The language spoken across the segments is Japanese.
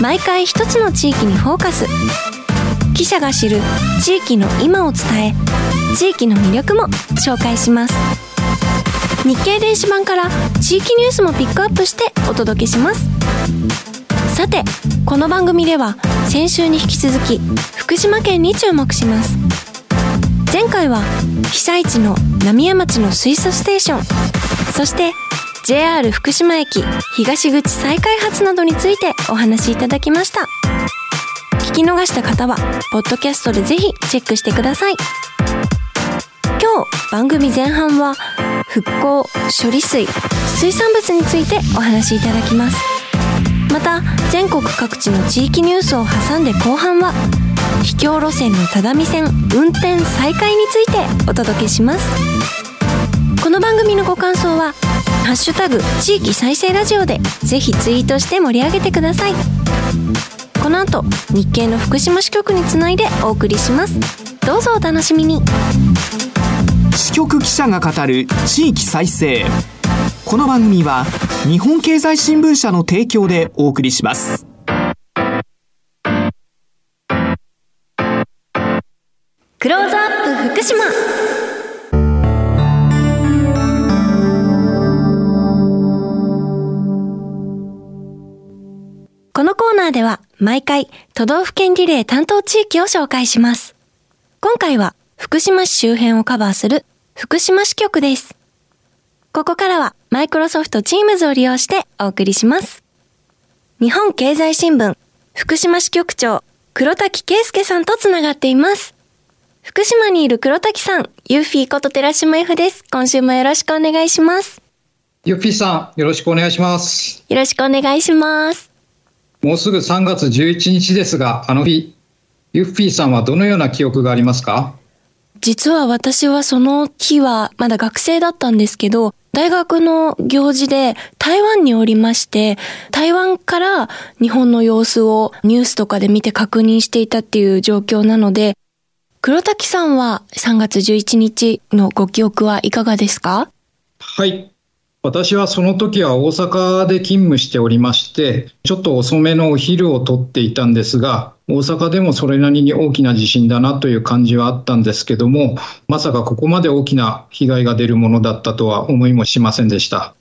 毎回一つの地域にフォーカス。記者が知る地域の今を伝え地域の魅力も紹介します。日経電子版から地域ニュースもピックアップしてお届けします。さてこの番組では先週に引き続き福島県に注目します。前回は被災地の浪江町の水素ステーション。そして JR 福島駅東口再開発などについてお話しいただきました。聞き逃した方はポッドキャストでぜひチェックしてください。今日番組前半は復興処理水水産物についてお話しいただきます。また全国各地の地域ニュースを挟んで後半は秘境路線の只見線運転再開についてお届けします。この番組のご感想はハッシュタグ地域再生ラジオでぜひツイートして盛り上げてください。この後日経の福島支局につないでお送りします。どうぞお楽しみに。支局記者が語る地域再生。この番組は日本経済新聞社の提供でお送りします。クローズアップ福島このコーナーでは毎回都道府県リレー担当地域を紹介します。今回は福島市周辺をカバーする福島支局です。ここからはマイクロソフト Teams を利用してお送りします。日本経済新聞福島支局長黒滝圭介さんとつながっています。福島にいる黒滝さん、ユーフィーこと寺島 F です。今週もよろしくお願いします。ユッフィーさん、よろしくお願いします。よろしくお願いします。もうすぐ3月11日ですが、あの日、ユッフィーさんはどのような記憶がありますか？実は私はその日はまだ学生だったんですけど、大学の行事で台湾におりまして、台湾から日本の様子をニュースとかで見て確認していたっていう状況なので、黒滝さんは3月11日のご記憶はいかがですか？はい。私はその時は大阪で勤務しておりまして、ちょっと遅めのお昼をとっていたんですが、大阪でもそれなりに大きな地震だなという感じはあったんですけども、まさかここまで大きな被害が出るものだったとは思いもしませんでした。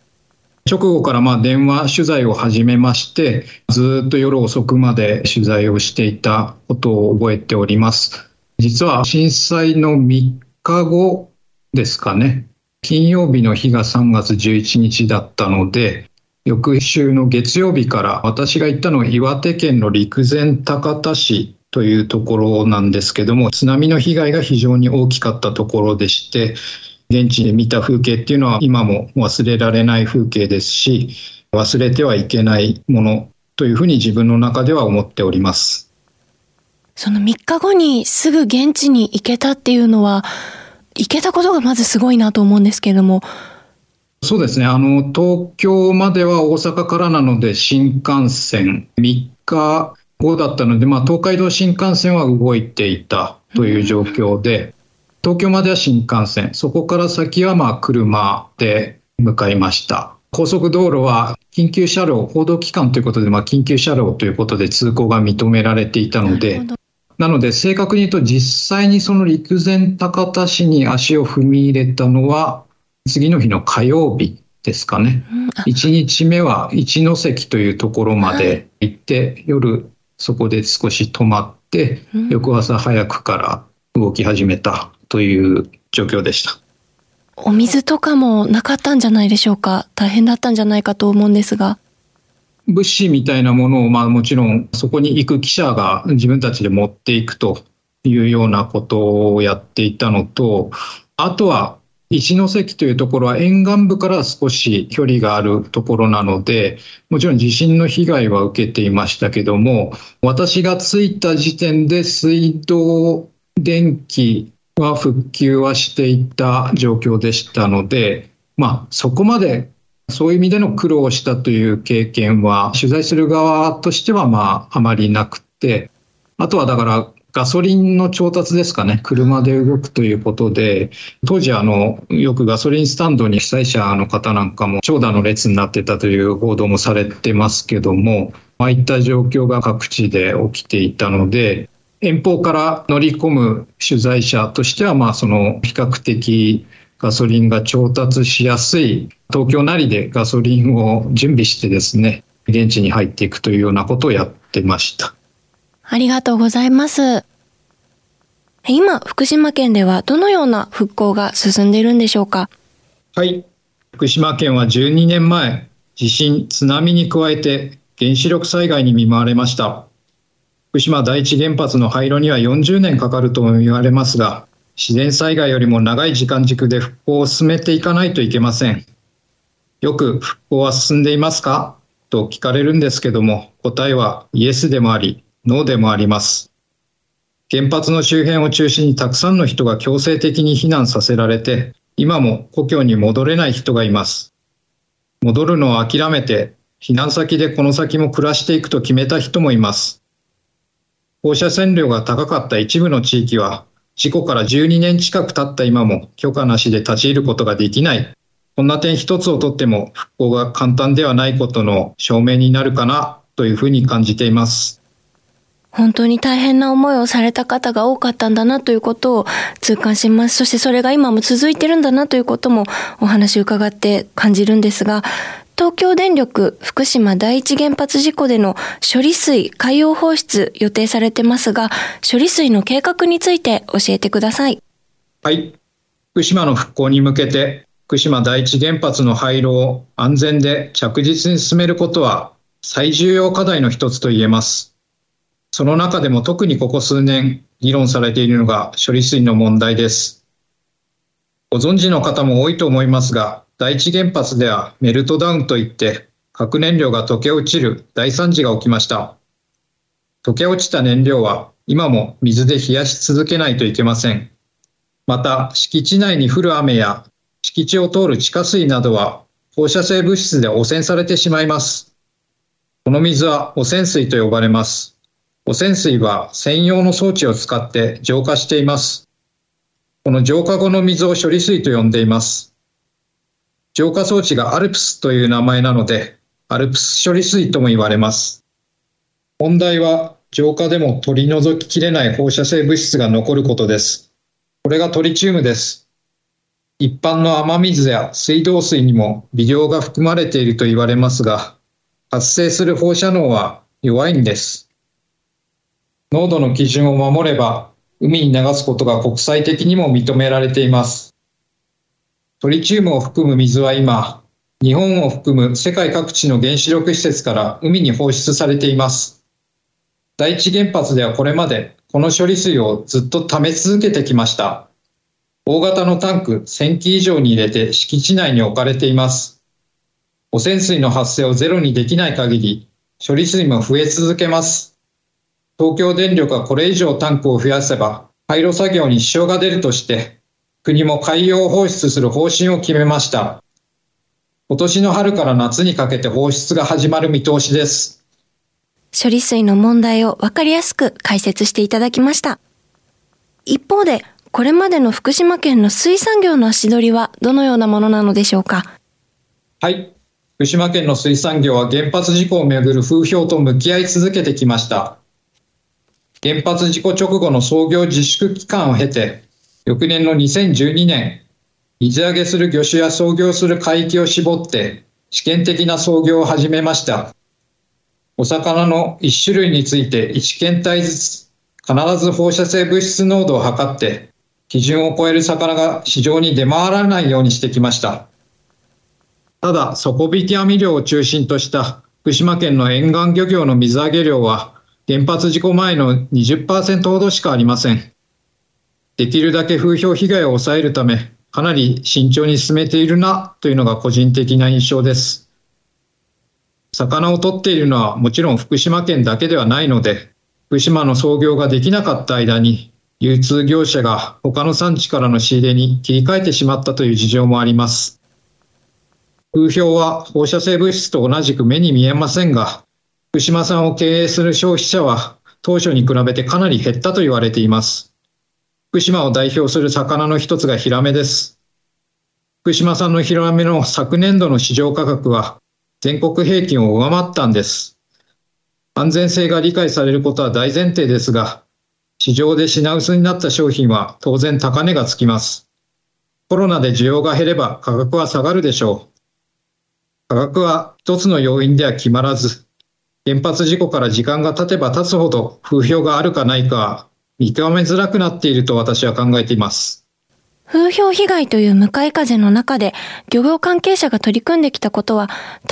直後からま電話取材を始めまして、ずっと夜遅くまで取材をしていたことを覚えております。実は震災の3日後ですかね。金曜日の日が3月11日だったので、翌週の月曜日から私が行ったのは岩手県の陸前高田市というところなんですけども、津波の被害が非常に大きかったところでして、現地で見た風景っていうのは今も忘れられない風景ですし、忘れてはいけないものというふうに自分の中では思っております。その3日後にすぐ現地に行けたっていうのは、行けたことがまずすごいなと思うんですけれども。そうですね。あの、東京までは大阪からなので新幹線3日後だったので、まあ東海道新幹線は動いていたという状況で、東京までは新幹線、そこから先はまあ車で向かいました。高速道路は緊急車両、報道機関ということで、まあ緊急車両ということで通行が認められていたので、なので正確に言うと実際にその陸前高田市に足を踏み入れたのは次の日の火曜日ですかね。1日目は一関というところまで行って、夜そこで少し止まって、うん翌朝早くから動き始めたという状況でした。お水とかもなかったんじゃないでしょうか。大変だったんじゃないかと思うんですが。物資みたいなものを、まあもちろんそこに行く記者が自分たちで持っていくというようなことをやっていたのと、あとは一関というところは沿岸部から少し距離があるところなので、もちろん地震の被害は受けていましたけども、私が着いた時点で水道、電気は復旧はしていた状況でしたので、まあそこまでそういう意味での苦労をしたという経験は、取材する側としてはまああまりなくて、あとはだからガソリンの調達ですかね、車で動くということで、当時あの、よくガソリンスタンドに被災者の方なんかも長蛇の列になってたという報道もされてますけども、ああいった状況が各地で起きていたので、遠方から乗り込む取材者としては、まあその比較的ガソリンが調達しやすい東京なりでガソリンを準備してですね、現地に入っていくというようなことをやってました。ありがとうございます。今、福島県ではどのような復興が進んでいるんでしょうか？はい。福島県は12年前、地震、津波に加えて原子力災害に見舞われました。福島第一原発の廃炉には40年かかるとも言われますが、自然災害よりも長い時間軸で復興を進めていかないといけません。よく復興は進んでいますか？と聞かれるんですけども、答えはイエスでもあり、ノーでもあります。原発の周辺を中心にたくさんの人が強制的に避難させられて、今も故郷に戻れない人がいます。戻るのを諦めて、避難先でこの先も暮らしていくと決めた人もいます。放射線量が高かった一部の地域は、事故から12年近く経った今も許可なしで立ち入ることができない。こんな点一つをとっても復興が簡単ではないことの証明になるかなというふうに感じています。本当に大変な思いをされた方が多かったんだなということを痛感します。そしてそれが今も続いてるんだなということもお話伺って感じるんですが、東京電力福島第一原発事故での処理水海洋放出予定されてますが、処理水の計画について教えてください。はい。福島の復興に向けて、福島第一原発の廃炉を安全で着実に進めることは最重要課題の一つと言えます。その中でも特にここ数年議論されているのが処理水の問題です。ご存知の方も多いと思いますが、第一原発ではメルトダウンといって核燃料が溶け落ちる大惨事が起きました。溶け落ちた燃料は今も水で冷やし続けないといけません。また敷地内に降る雨や敷地を通る地下水などは放射性物質で汚染されてしまいます。この水は汚染水と呼ばれます。汚染水は専用の装置を使って浄化しています。この浄化後の水を処理水と呼んでいます。浄化装置がアルプスという名前なので、アルプス処理水とも言われます。問題は浄化でも取り除ききれない放射性物質が残ることです。これがトリチウムです。一般の雨水や水道水にも微量が含まれていると言われますが、発生する放射能は弱いんです。濃度の基準を守れば、海に流すことが国際的にも認められています。トリチウムを含む水は今、日本を含む世界各地の原子力施設から海に放出されています。第一原発ではこれまでこの処理水をずっと溜め続けてきました。大型のタンク1000基以上に入れて敷地内に置かれています。汚染水の発生をゼロにできない限り、処理水も増え続けます。東京電力がこれ以上タンクを増やせば、廃炉作業に支障が出るとして、国も海洋放出する方針を決めました。今年の春から夏にかけて放出が始まる見通しです。処理水の問題をわかりやすく解説していただきました。一方で、これまでの福島県の水産業の足取りはどのようなものなのでしょうか？はい。福島県の水産業は原発事故をめぐる風評と向き合い続けてきました。原発事故直後の操業自粛期間を経て、翌年の2012年、水揚げする魚種や操業する海域を絞って、試験的な操業を始めました。お魚の1種類について1検体ずつ必ず放射性物質濃度を測って基準を超える魚が市場に出回らないようにしてきました。ただ、底引き網漁を中心とした福島県の沿岸漁業の水揚げ量は原発事故前の20%ほどしかありません。できるだけ風評被害を抑えるため、かなり慎重に進めているなというのが個人的な印象です。魚を取っているのはもちろん福島県だけではないので、福島の操業ができなかった間に、流通業者が他の産地からの仕入れに切り替えてしまったという事情もあります。風評は放射性物質と同じく目に見えませんが、福島産を経営する消費者は当初に比べてかなり減ったと言われています。福島を代表する魚の一つがヒラメです。福島産のヒラメの昨年度の市場価格は全国平均を上回ったんです。安全性が理解されることは大前提ですが、市場で品薄になった商品は当然高値がつきます。コロナで需要が減れば価格は下がるでしょう。価格は一つの要因では決まらず、原発事故から時間が経てば経つほど風評があるかないか見極めづらくなっていると私は考えています。風評被害という向かい風の中で漁業関係者が取り組んできたことは、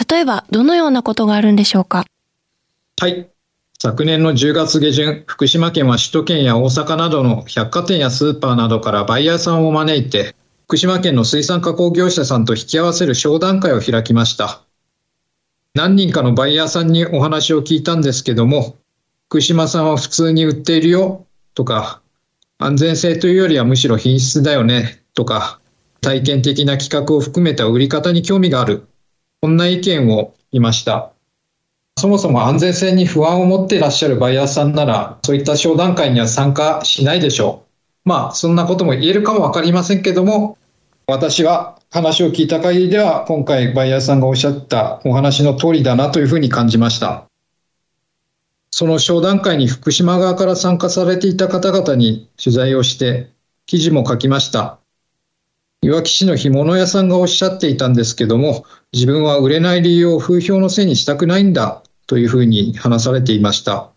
例えばどのようなことがあるんでしょうか？はい。昨年の10月下旬、福島県は首都圏や大阪などの百貨店やスーパーなどからバイヤーさんを招いて、福島県の水産加工業者さんと引き合わせる商談会を開きました。何人かのバイヤーさんにお話を聞いたんですけども、福島産は普通に売っているよとか、安全性というよりはむしろ品質だよねとか、体験的な企画を含めた売り方に興味がある。こんな意見を言いました。そもそも安全性に不安を持っていらっしゃるバイヤーさんなら、そういった商談会には参加しないでしょう。まあ、そんなことも言えるかもわかりませんけども、私は話を聞いた限りでは、今回バイヤーさんがおっしゃったお話の通りだなというふうに感じました。その商談会に福島側から参加されていた方々に取材をして記事も書きました。いわき市の干物屋さんがおっしゃっていたんですけども、自分は売れない理由を風評のせいにしたくないんだというふうに話されていました。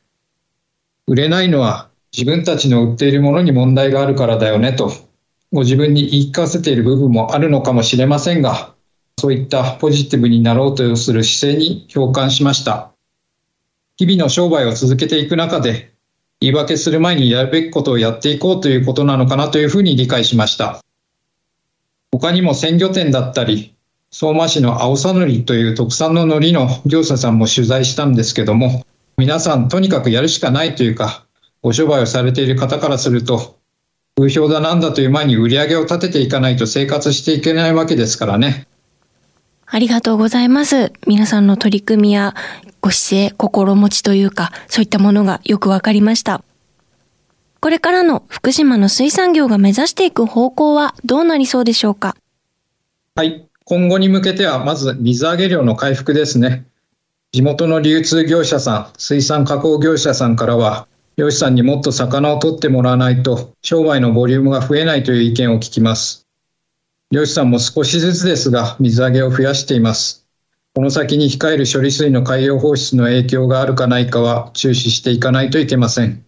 売れないのは自分たちの売っているものに問題があるからだよねと、ご自分に言い聞かせている部分もあるのかもしれませんが、そういったポジティブになろうとする姿勢に共感しました。日々の商売を続けていく中で、言い訳する前にやるべきことをやっていこうということなのかなというふうに理解しました。他にも鮮魚店だったり、相馬市の青さのりという特産の海苔の業者さんも取材したんですけども、皆さんとにかくやるしかないというか、ご商売をされている方からすると、風評だなんだという前に売り上げを立てていかないと生活していけないわけですからね。ありがとうございます。皆さんの取り組みやご姿勢、心持ちというか、そういったものがよくわかりました。これからの福島の水産業が目指していく方向はどうなりそうでしょうか？はい。今後に向けては、まず水揚げ量の回復ですね。地元の流通業者さん、水産加工業者さんからは、漁師さんにもっと魚を取ってもらわないと、商売のボリュームが増えないという意見を聞きます。漁師さんも少しずつですが水揚げを増やしています。この先に控える処理水の海洋放出の影響があるかないかは注視していかないといけません。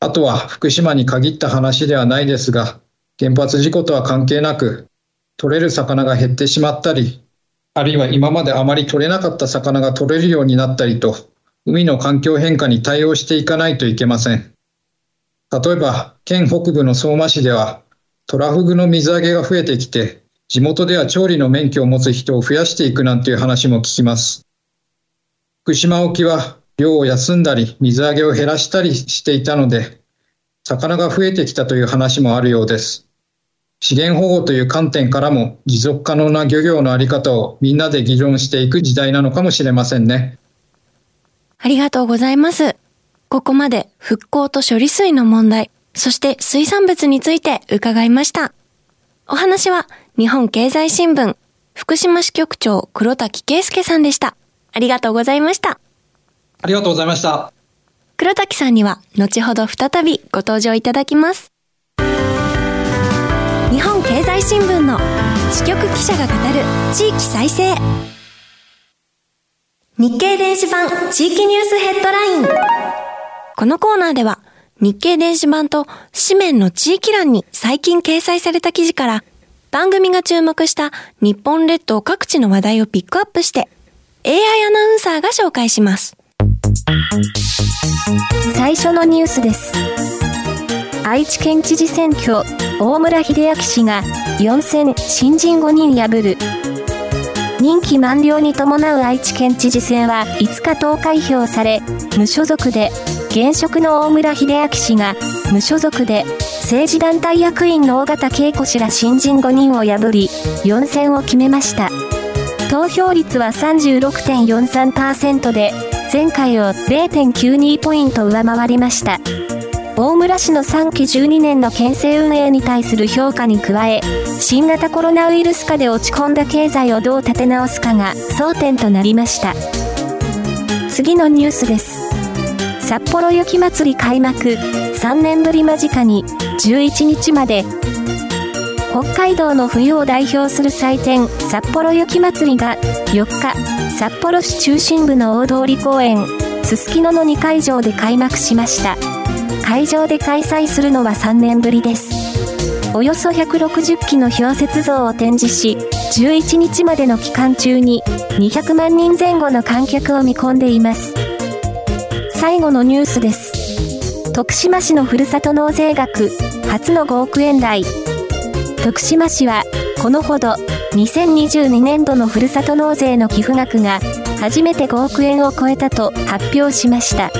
あとは福島に限った話ではないですが、原発事故とは関係なく、取れる魚が減ってしまったり、あるいは今まであまり取れなかった魚が取れるようになったりと、海の環境変化に対応していかないといけません。例えば、県北部の相馬市では、トラフグの水揚げが増えてきて、地元では調理の免許を持つ人を増やしていくなんていう話も聞きます。福島沖は漁を休んだり水揚げを減らしたりしていたので、魚が増えてきたという話もあるようです。資源保護という観点からも持続可能な漁業のあり方をみんなで議論していく時代なのかもしれませんね。ありがとうございます。ここまで復興と処理水の問題、そして水産物について伺いました。お話は日本経済新聞福島支局長黒滝圭介さんでした。ありがとうございました。ありがとうございました。黒滝さんには後ほど再びご登場いただきます。日本経済新聞の支局記者が語る地域再生。日経電子版地域ニュースヘッドライン。このコーナーでは、日経電子版と紙面の地域欄に最近掲載された記事から、番組が注目した日本列島各地の話題をピックアップして、AI アナウンサーが紹介します。最初のニュースです。愛知県知事選挙、大村秀明氏が4選新人5人破る。任期満了に伴う愛知県知事選は5日投開票され、無所属で、現職の大村秀明氏が、無所属で、政治団体役員の尾形恵子氏ら新人5人を破り、4選を決めました。投票率は36.43%で、前回を0.92ポイント上回りました。大村市の3期12年の県政運営に対する評価に加え、新型コロナウイルス禍で落ち込んだ経済をどう立て直すかが争点となりました。次のニュースです。札幌雪まつり開幕、3年ぶり間近に11日まで北海道の冬を代表する祭典札幌雪まつりが4日札幌市中心部の大通公園すすきのの2会場で開幕しました会場で開催するのは3年ぶりです。およそ160機の氷雪像を展示し、11日までの期間中に200万人前後の観客を見込んでいます。最後のニュースです。徳島市のふるさと納税額、初の5億円台。徳島市は、このほど、2022年度のふるさと納税の寄付額が、初めて5億円を超えたと発表しました。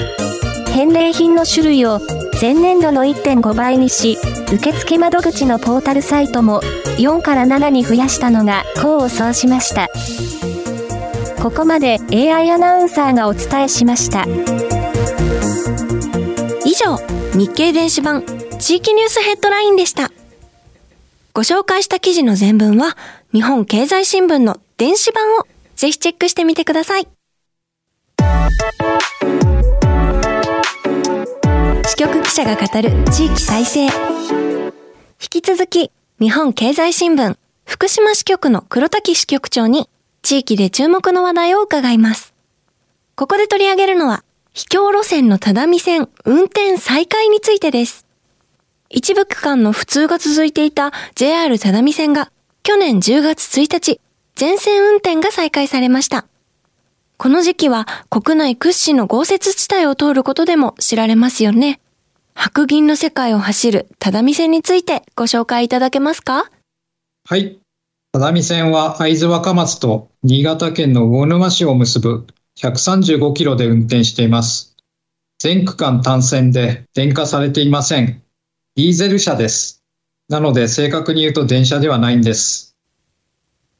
返礼品の種類を前年度の1.5倍にし、受付窓口のポータルサイトも4から7に増やしたのが功を奏しました。ここまで AI アナウンサーがお伝えしました。以上、日経電子版地域ニュースヘッドラインでした。ご紹介した記事の全文は日本経済新聞の電子版をぜひチェックしてみてください。支局記者が語る地域再生。引き続き、日本経済新聞福島支局の黒滝支局長に地域で注目の話題を伺います。ここで取り上げるのは、秘境路線の只見線運転再開についてです。一部区間の不通が続いていた JR 只見線が去年10月1日、全線運転が再開されました。この時期は国内屈指の豪雪地帯を通ることでも知られますよね。白銀の世界を走る只見線についてご紹介いただけますか？はい。只見線は会津若松と新潟県の魚沼市を結ぶ135キロで運転しています。全区間単線で電化されていません。ディーゼル車です。なので正確に言うと電車ではないんです。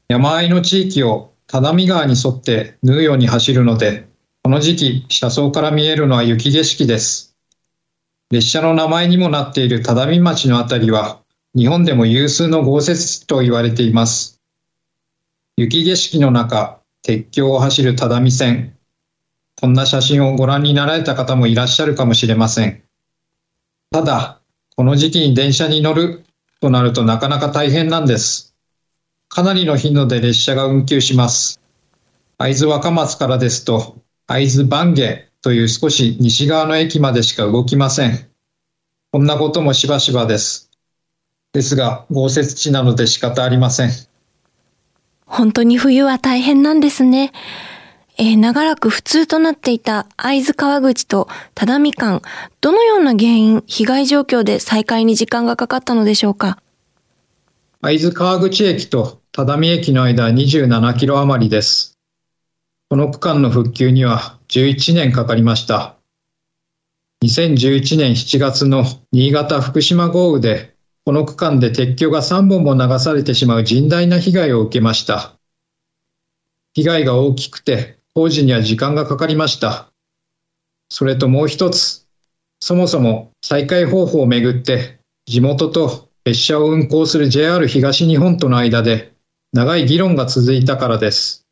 山あいの地域を只見川に沿って縫うように走るので、この時期、車窓から見えるのは雪景色です。列車の名前にもなっている只見町のあたりは、日本でも有数の豪雪地と言われています。雪景色の中、鉄橋を走る只見線。こんな写真をご覧になられた方もいらっしゃるかもしれません。ただ、この時期に電車に乗るとなるとなかなか大変なんです。かなりの頻度で列車が運休します。会津若松からですと、会津番下という少し西側の駅までしか動きません。こんなこともしばしばです。ですが、豪雪地なので仕方ありません。本当に冬は大変なんですね。えー、長らく普通となっていた会津川口と只見間、どのような原因、被害状況で再開に時間がかかったのでしょうか？会津川口駅と只見駅の間は27キロ余りです。この区間の復旧には11年かかりました。2011年7月の新潟福島豪雨で、この区間で鉄橋が3本も流されてしまう甚大な被害を受けました。被害が大きくて工事には時間がかかりました。それともう一つ、そもそも再開方法をめぐって地元と列車を運行する JR 東日本との間で長い議論が続いたからです。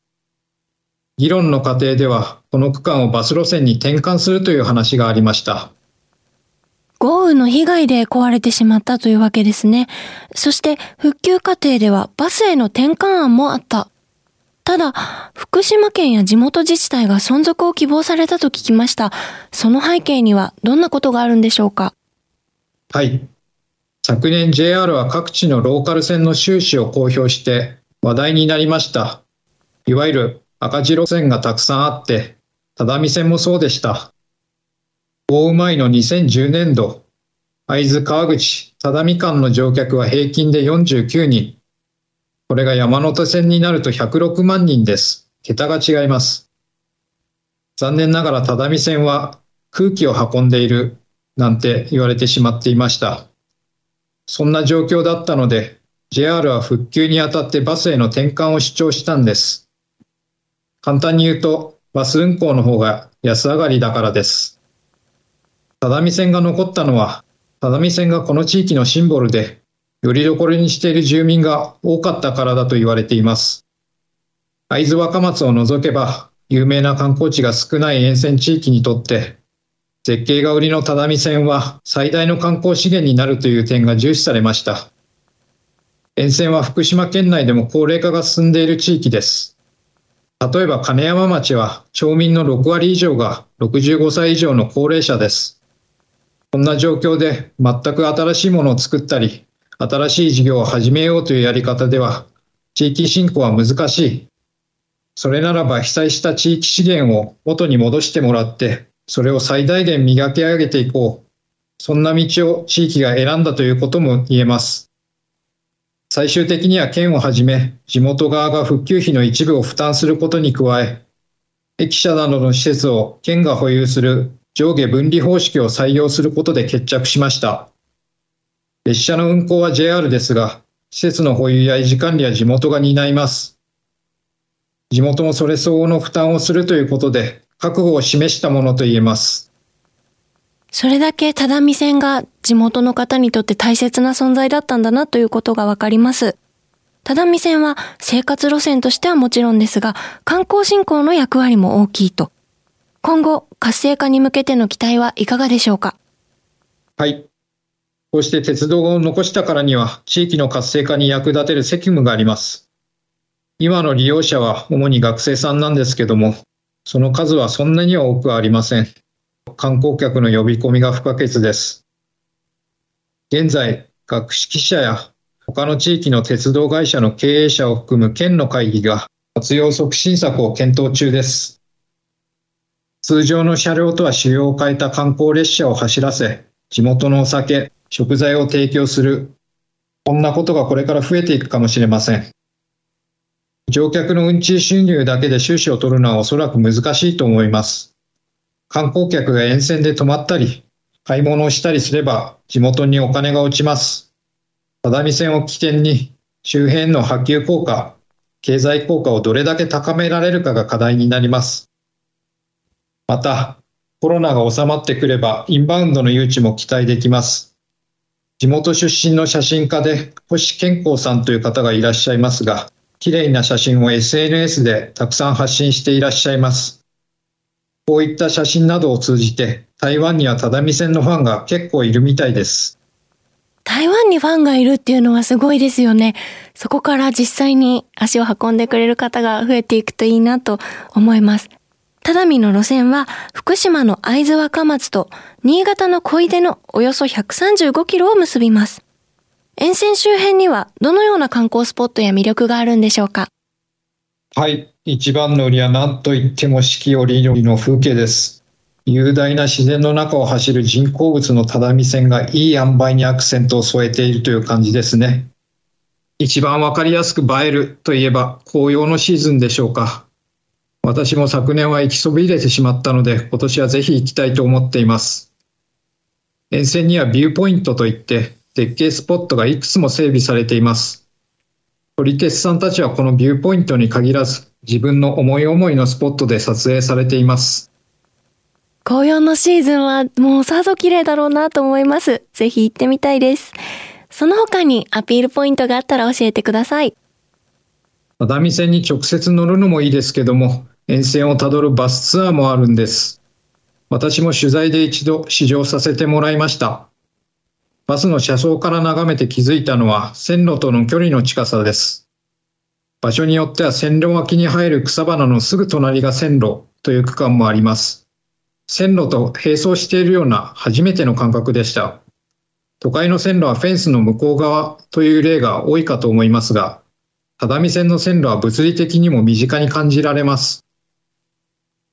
議論の過程では、この区間をバス路線に転換するという話がありました。豪雨の被害で壊れてしまったというわけですね。そして復旧過程ではバスへの転換案もあった。ただ、福島県や地元自治体が存続を希望されたと聞きました。その背景にはどんなことがあるんでしょうか？はい。昨年 JR は各地のローカル線の収支を公表して話題になりました。いわゆる赤字路線がたくさんあって、只見線もそうでした。大うまいの2010年度、会津川口、只見間の乗客は平均で49人。これが山手線になると106万人です。桁が違います。残念ながら只見線は空気を運んでいるなんて言われてしまっていました。そんな状況だったので、JR は復旧にあたってバスへの転換を主張したんです。簡単に言うと、バス運行の方が安上がりだからです。只見線が残ったのは、只見線がこの地域のシンボルで、よりどころにしている住民が多かったからだと言われています。会津若松を除けば、有名な観光地が少ない沿線地域にとって、絶景が売りの只見線は最大の観光資源になるという点が重視されました。沿線は福島県内でも高齢化が進んでいる地域です。例えば金山町は町民の6割以上が65歳以上の高齢者です。こんな状況で全く新しいものを作ったり、新しい事業を始めようというやり方では、地域振興は難しい。それならば被災した地域資源を元に戻してもらって、それを最大限磨き上げていこう。そんな道を地域が選んだということも言えます。最終的には県をはじめ、地元側が復旧費の一部を負担することに加え、駅舎などの施設を県が保有する上下分離方式を採用することで決着しました。列車の運行は JR ですが、施設の保有や維持管理は地元が担います。地元もそれ相応の負担をするということで、覚悟を示したものと言えます。それだけ只見線が地元の方にとって大切な存在だったんだなということがわかります。只見線は生活路線としてはもちろんですが、観光振興の役割も大きいと。今後、活性化に向けての期待はいかがでしょうか？はい。こうして鉄道を残したからには、地域の活性化に役立てる責務があります。今の利用者は主に学生さんなんですけども、その数はそんなには多くありません。観光客の呼び込みが不可欠です。現在、学識者や他の地域の鉄道会社の経営者を含む県の会議が活用促進策を検討中です。通常の車両とは仕様を変えた観光列車を走らせ、地元のお酒、食材を提供する。こんなことがこれから増えていくかもしれません。乗客の運賃収入だけで収支を取るのはおそらく難しいと思います。観光客が沿線で泊まったり、買い物をしたりすれば地元にお金が落ちます。只見線を起点に周辺の波及効果、経済効果をどれだけ高められるかが課題になります。また、コロナが収まってくればインバウンドの誘致も期待できます。地元出身の写真家で星健康さんという方がいらっしゃいますが、綺麗な写真を SNS でたくさん発信していらっしゃいます。こういった写真などを通じて、台湾には只見線のファンが結構いるみたいです。台湾にファンがいるっていうのはすごいですよね。そこから実際に足を運んでくれる方が増えていくといいなと思います。只見の路線は福島の会津若松と新潟の小出のおよそ135キロを結びます。沿線周辺にはどのような観光スポットや魅力があるんでしょうか？はい。一番の売りは何といっても四季折々の風景です。雄大な自然の中を走る人工物の只見線がいい塩梅にアクセントを添えているという感じですね。一番わかりやすく映えるといえば紅葉のシーズンでしょうか。私も昨年は行きそびれてしまったので今年はぜひ行きたいと思っています。沿線にはビューポイントといって絶景スポットがいくつも整備されています。撮り鉄さんたちはこのビューポイントに限らず、自分の思い思いのスポットで撮影されています。紅葉のシーズンはもうさぞ綺麗だろうなと思います。ぜひ行ってみたいです。その他にアピールポイントがあったら教えてください。只見線に直接乗るのもいいですけども、沿線をたどるバスツアーもあるんです。私も取材で一度試乗させてもらいました。バスの車窓から眺めて気づいたのは線路との距離の近さです。場所によっては線路脇に入る草花のすぐ隣が線路という区間もあります。線路と並走しているような初めての感覚でした。都会の線路はフェンスの向こう側という例が多いかと思いますが、只見線の線路は物理的にも身近に感じられます。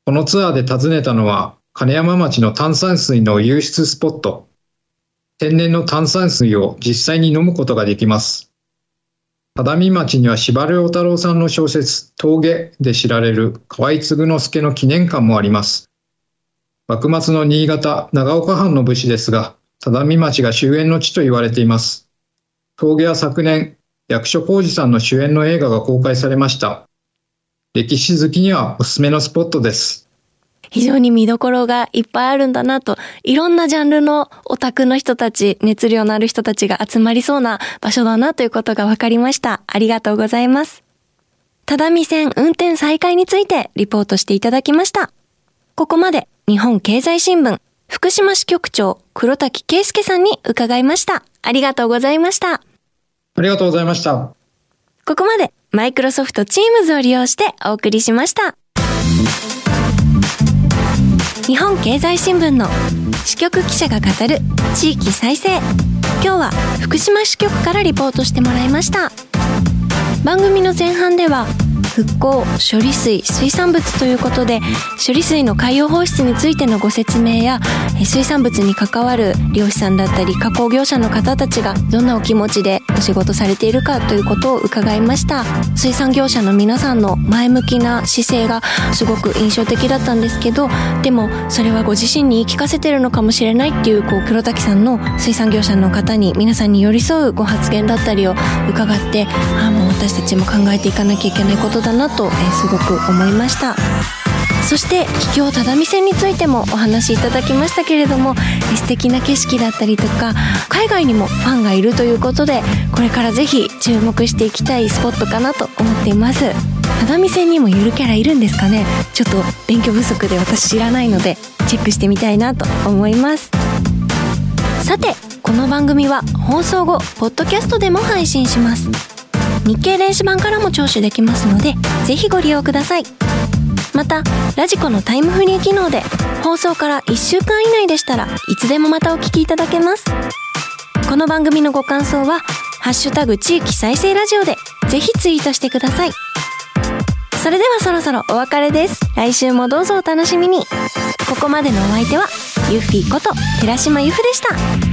このツアーで訪ねたのは、金山町の炭酸水の湧出スポット。天然の炭酸水を実際に飲むことができます。只見町には司馬遼太郎さんの小説、峠で知られる河合嗣之助の記念館もあります。幕末の新潟、長岡藩の武士ですが、只見町が終焉の地と言われています。峠は昨年、役所広司さんの主演の映画が公開されました。歴史好きにはおすすめのスポットです。非常に見どころがいっぱいあるんだなと、いろんなジャンルのオタクの人たち、熱量のある人たちが集まりそうな場所だなということが分かりました。ありがとうございます。只見線運転再開についてリポートしていただきました。ここまで日本経済新聞福島支局長黒滝圭介さんに伺いました。ありがとうございました。ありがとうございました。ここまでマイクロソフト Teams を利用してお送りしました。日本経済新聞の支局記者が語る地域再生。今日は福島支局からリポートしてもらいました。番組の前半では復興処理水水産物ということで処理水の海洋放出についてのご説明や水産物に関わる漁師さんだったり加工業者の方たちがどんなお気持ちでお仕事されているかということを伺いました。水産業者の皆さんの前向きな姿勢がすごく印象的だったんですけどでもそれはご自身に言い聞かせてるのかもしれないっていうこう黒滝さんの水産業者の方に皆さんに寄り添うご発言だったりを伺ってああもう私たちも考えていかなきゃいけないことだなと、えー、すごく思いました。そして秘境只見線についてもお話しいただきましたけれども素敵な景色だったりとか海外にもファンがいるということでこれからぜひ注目していきたいスポットかなと思っています。只見線にもゆるキャラいるんですかね？ちょっと勉強不足で私知らないのでチェックしてみたいなと思います。さてこの番組は放送後ポッドキャストでも配信します。日経電子版からも聴取できますのでぜひご利用ください。またラジコのタイムフリー機能で放送から1週間以内でしたらいつでもまたお聞きいただけます。この番組のご感想は「ハッシュタグ地域再生ラジオ」でぜひツイートしてください。それではそろそろお別れです。来週もどうぞお楽しみに。ここまでのお相手はユッフィーこと寺島由布でした。